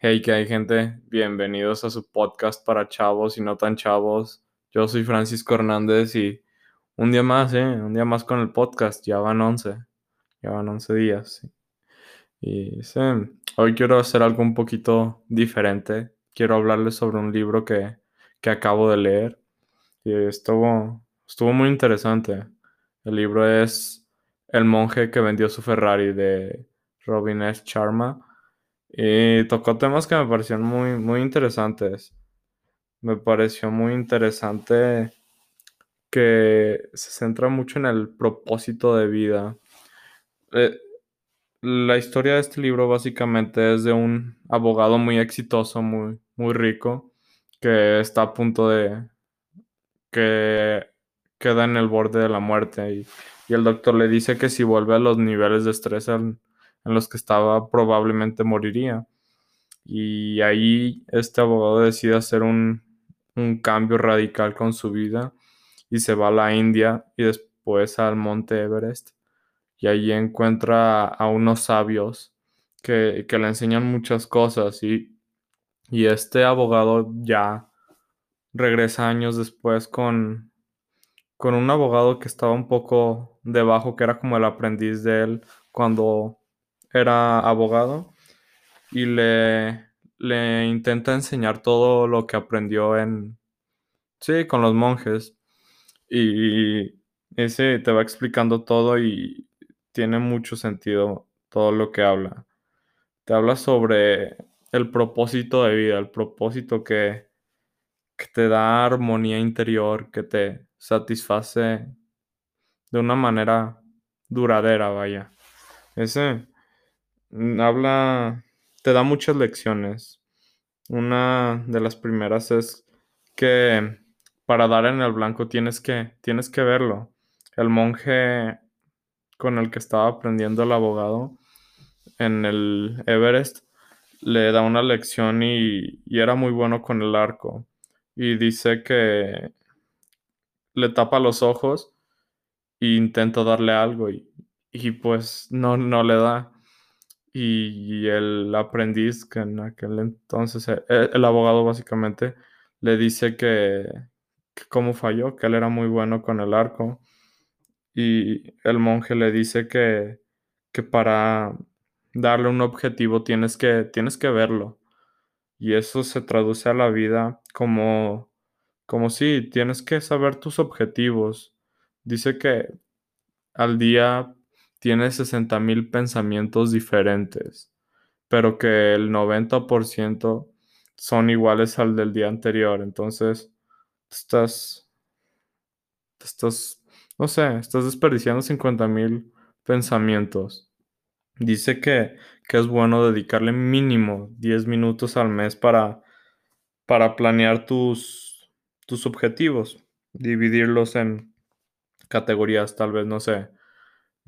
Hey, que hay gente, bienvenidos a su podcast para chavos y no tan chavos. Yo soy Francisco Hernández y un día más, ¿eh? Un día más con el podcast, ya van 11, ya van 11 días. Y sí, hoy quiero hacer algo un poquito diferente. Quiero hablarles sobre un libro que, que acabo de leer y estuvo, estuvo muy interesante. El libro es El monje que vendió su Ferrari de Robin S. Sharma. Y tocó temas que me parecieron muy, muy interesantes. Me pareció muy interesante que se centra mucho en el propósito de vida. Eh, la historia de este libro básicamente es de un abogado muy exitoso, muy, muy rico, que está a punto de que queda en el borde de la muerte y, y el doctor le dice que si vuelve a los niveles de estrés en, en los que estaba probablemente moriría. Y ahí este abogado decide hacer un, un cambio radical con su vida y se va a la India y después al monte Everest. Y allí encuentra a unos sabios que, que le enseñan muchas cosas y, y este abogado ya regresa años después con, con un abogado que estaba un poco debajo, que era como el aprendiz de él cuando era abogado y le, le intenta enseñar todo lo que aprendió en, sí, con los monjes. Y ese te va explicando todo y tiene mucho sentido todo lo que habla. Te habla sobre el propósito de vida, el propósito que, que te da armonía interior, que te satisface de una manera duradera, vaya. Ese habla, te da muchas lecciones. Una de las primeras es que para dar en el blanco tienes que, tienes que verlo. El monje con el que estaba aprendiendo el abogado en el Everest le da una lección y, y era muy bueno con el arco. Y dice que le tapa los ojos e intenta darle algo y, y pues no, no le da. Y, el aprendiz, que en aquel entonces, eh, el abogado básicamente, le dice que, que cómo falló, que él era muy bueno con el arco. Y el monje le dice que, que para darle un objetivo tienes que, tienes que verlo. Y eso se traduce a la vida como, como si tienes que saber tus objetivos. Dice que al día tienes 60 mil pensamientos diferentes, pero que el 90% son iguales al del día anterior. Entonces, estás, estás, no sé, estás desperdiciando 50 mil pensamientos. Dice que, que es bueno dedicarle mínimo 10 minutos al mes para, para planear tus, tus objetivos, dividirlos en categorías, tal vez, no sé,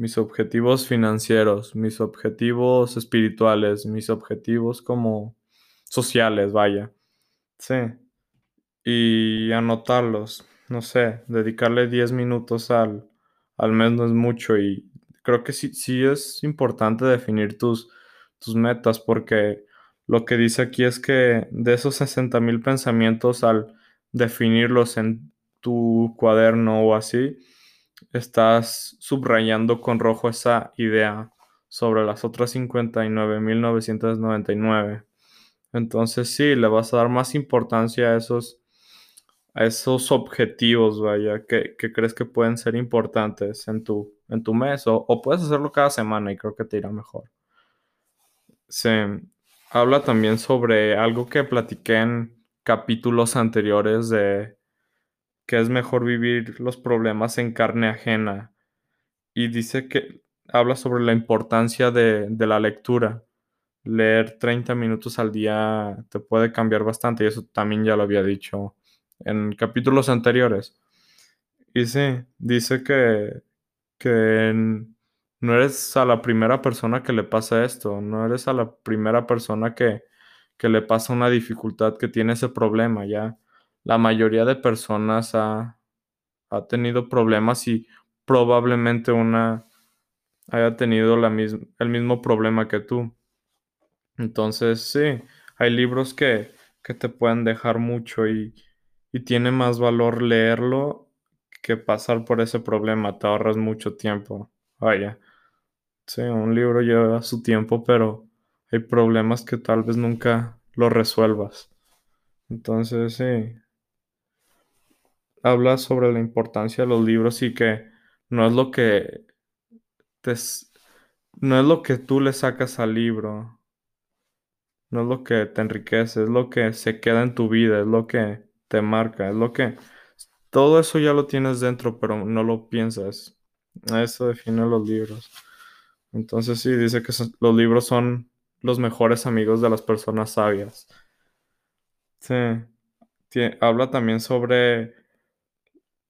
mis objetivos financieros, mis objetivos espirituales, mis objetivos como sociales, vaya. Sí. Y anotarlos, no sé, dedicarle 10 minutos al, al mes no es mucho y creo que sí, sí es importante definir tus, tus metas porque lo que dice aquí es que de esos 60 mil pensamientos al definirlos en tu cuaderno o así, estás subrayando con rojo esa idea sobre las otras 59.999. Entonces sí, le vas a dar más importancia a esos, a esos objetivos, vaya, que, crees que pueden ser importantes en tu, en tu mes o, o puedes hacerlo cada semana y creo que te irá mejor. Se habla también sobre algo que platiqué en capítulos anteriores de que es mejor vivir los problemas en carne ajena. Y dice que habla sobre la importancia de, la lectura. Leer 30 minutos al día te puede cambiar bastante y eso también ya lo había dicho en capítulos anteriores. Y sí, dice que, que no eres a la primera persona que le pasa esto, no eres a la primera persona que, que le pasa una dificultad, que tiene ese problema, ya la mayoría de personas ha, ha tenido problemas y probablemente una haya tenido la el mismo problema que tú. Entonces, sí, hay libros que, que te pueden dejar mucho y, y tiene más valor leerlo que pasar por ese problema. Te ahorras mucho tiempo. Vaya. Sí, un libro lleva su tiempo, pero hay problemas que tal vez nunca lo resuelvas. Entonces, sí. Habla sobre la importancia de los libros y que no es lo que te, no es lo que tú le sacas al libro, no es lo que te enriquece, es lo que se queda en tu vida, es lo que te marca, es lo que... Todo eso ya lo tienes dentro, pero no lo piensas. Eso define los libros. Entonces sí, dice que los libros son los mejores amigos de las personas sabias. Sí. habla también sobre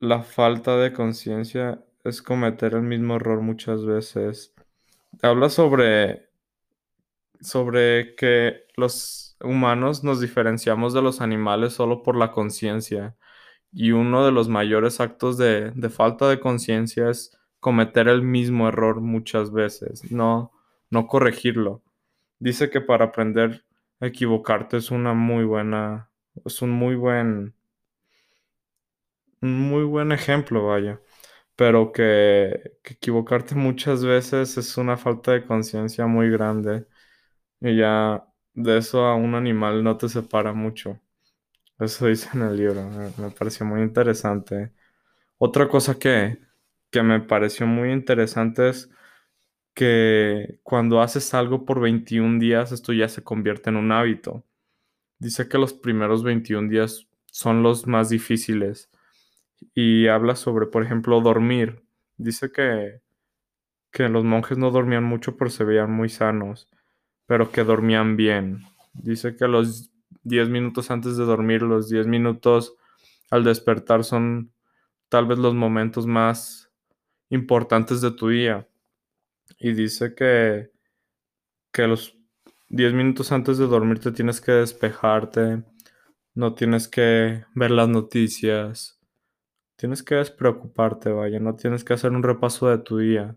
la falta de conciencia es cometer el mismo error muchas veces. Habla sobre, sobre que los humanos nos diferenciamos de los animales solo por la conciencia. Y uno de los mayores actos de, de falta de conciencia es cometer el mismo error muchas veces, no, no corregirlo. Dice que para aprender a equivocarte es una muy buena, es un muy buen, un muy buen ejemplo, vaya pero que, equivocarte muchas veces es una falta de conciencia muy grande y ya de eso a un animal no te separa mucho. Eso dice en el libro, me, pareció muy interesante. Otra cosa que, que me pareció muy interesante es que cuando haces algo por 21 días, esto ya se convierte en un hábito. Dice que los primeros 21 días son los más difíciles y habla sobre, por ejemplo, dormir. Dice que, que los monjes no dormían mucho pero se veían muy sanos, pero que dormían bien. Dice que los 10 minutos antes de dormir, los 10 minutos al despertar son tal vez los momentos más importantes de tu día. Y dice que, que los 10 minutos antes de dormir te tienes que despejarte, no tienes que ver las noticias, Tienes que despreocuparte, vaya, no tienes que hacer un repaso de tu día.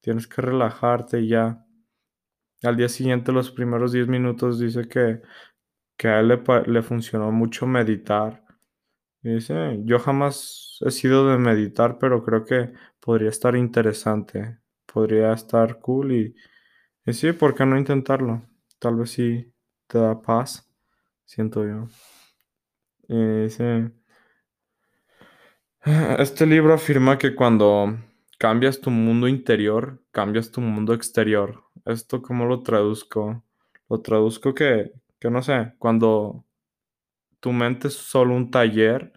Tienes que relajarte y ya. Al día siguiente, los primeros 10 minutos, dice que, que a él le, le funcionó mucho meditar. Dice, yo jamás he sido de meditar, pero creo que podría estar interesante. Podría estar cool y, y sí, ¿por qué no intentarlo? Tal vez sí te da paz, siento yo. Y dice, este libro afirma que cuando cambias tu mundo interior, cambias tu mundo exterior. ¿Esto cómo lo traduzco? Lo traduzco que, que no sé, cuando tu mente es solo un taller,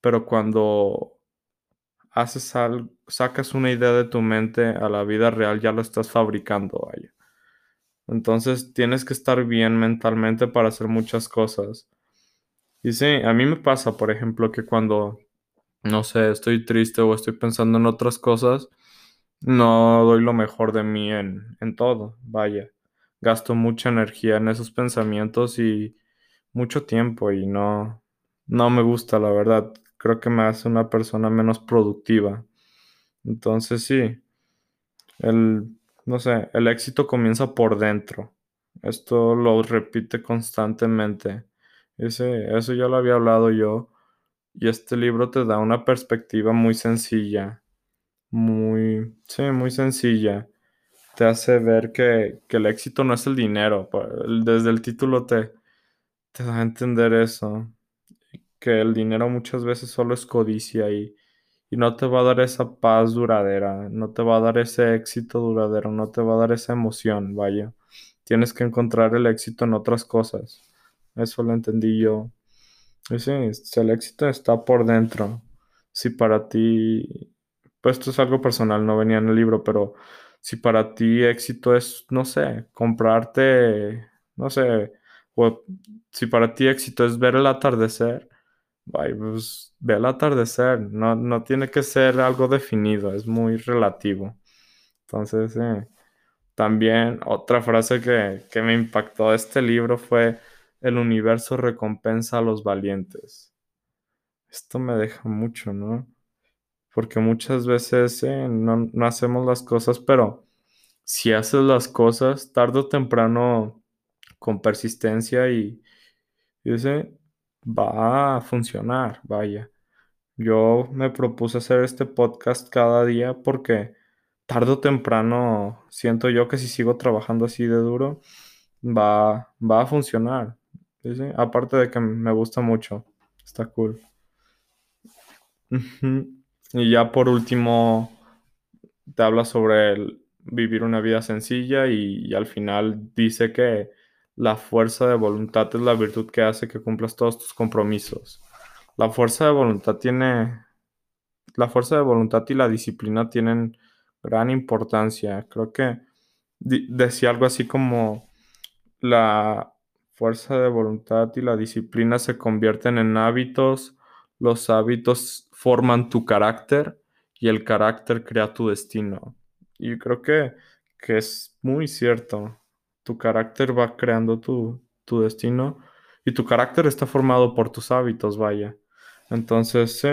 pero cuando haces algo, sacas una idea de tu mente a la vida real, ya lo estás fabricando, vaya. Entonces tienes que estar bien mentalmente para hacer muchas cosas. Y sí, a mí me pasa, por ejemplo, que cuando no sé, estoy triste o estoy pensando en otras cosas, no doy lo mejor de mí en, en todo, vaya. Gasto mucha energía en esos pensamientos y mucho tiempo y no, no me gusta, la verdad. Creo que me hace una persona menos productiva. Entonces sí, el, no sé, el éxito comienza por dentro. Esto lo repite constantemente. Ese, eso ya lo había hablado yo y este libro te da una perspectiva muy sencilla, muy, sí, muy sencilla. Te hace ver que, el éxito no es el dinero. Desde el título te, te da a entender eso. Que el dinero muchas veces solo es codicia y, y no te va a dar esa paz duradera, no te va a dar ese éxito duradero, no te va a dar esa emoción, vaya. Tienes que encontrar el éxito en otras cosas. Eso lo entendí yo Sí, el éxito está por dentro. Si para ti, pues esto es algo personal, no venía en el libro, pero si para ti éxito es, no sé, comprarte, no sé, o si para ti éxito es ver el atardecer, pues ve el atardecer, no, no tiene que ser algo definido, es muy relativo. Entonces, también otra frase que, que me impactó de este libro fue el universo recompensa a los valientes. Esto me deja mucho, ¿no? Porque muchas veces eh, no, no, hacemos las cosas, pero si haces las cosas, tarde o temprano con persistencia y, y ese va a funcionar, vaya. Yo me propuse hacer este podcast cada día porque tarde o temprano siento yo que si sigo trabajando así de duro, va, va a funcionar. Aparte de que me gusta mucho, está cool. Y ya por último, te habla sobre vivir una vida sencilla y, al final dice que la fuerza de voluntad es la virtud que hace que cumplas todos tus compromisos. La fuerza de voluntad tiene, la fuerza de voluntad y la disciplina tienen gran importancia. Creo que decía algo así como la fuerza de voluntad y la disciplina se convierten en hábitos, los hábitos forman tu carácter y el carácter crea tu destino. Y creo que, que es muy cierto. Tu carácter va creando tu, tu destino y tu carácter está formado por tus hábitos, vaya. Entonces, sí,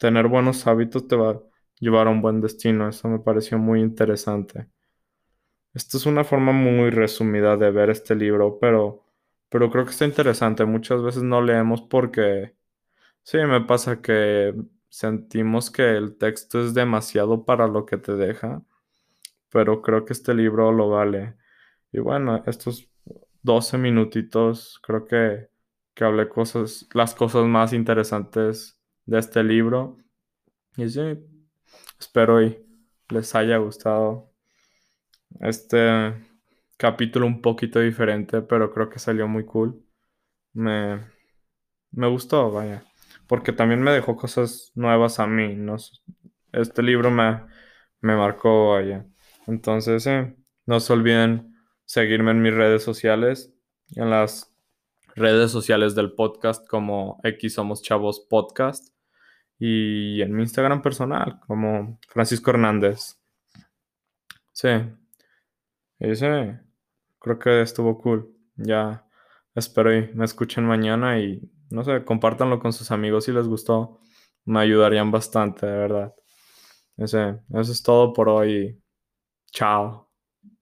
tener buenos hábitos te va a llevar a un buen destino. Eso me pareció muy interesante. Esta es una forma muy resumida de ver este libro, pero, pero creo que está interesante. Muchas veces no leemos porque sí, me pasa que sentimos que el texto es demasiado para lo que te deja, pero creo que este libro lo vale. Y bueno, estos 12 minutitos, creo que, que hablé cosas, las cosas más interesantes de este libro. Y sí, espero y les haya gustado este capítulo un poquito diferente, pero creo que salió muy cool. Me, me gustó, vaya, porque también me dejó cosas nuevas a mí, ¿no? Este libro me, me marcó, vaya. Entonces, eh, no se olviden seguirme en mis redes sociales, en las redes sociales del podcast como X Somos Chavos Podcast y en mi Instagram personal como Francisco Hernández. Sí, ese creo que estuvo cool. Ya espero y me escuchen mañana y no sé, compártanlo con sus amigos si les gustó. Me ayudarían bastante, de verdad. Ese, eso es todo por hoy. Chao.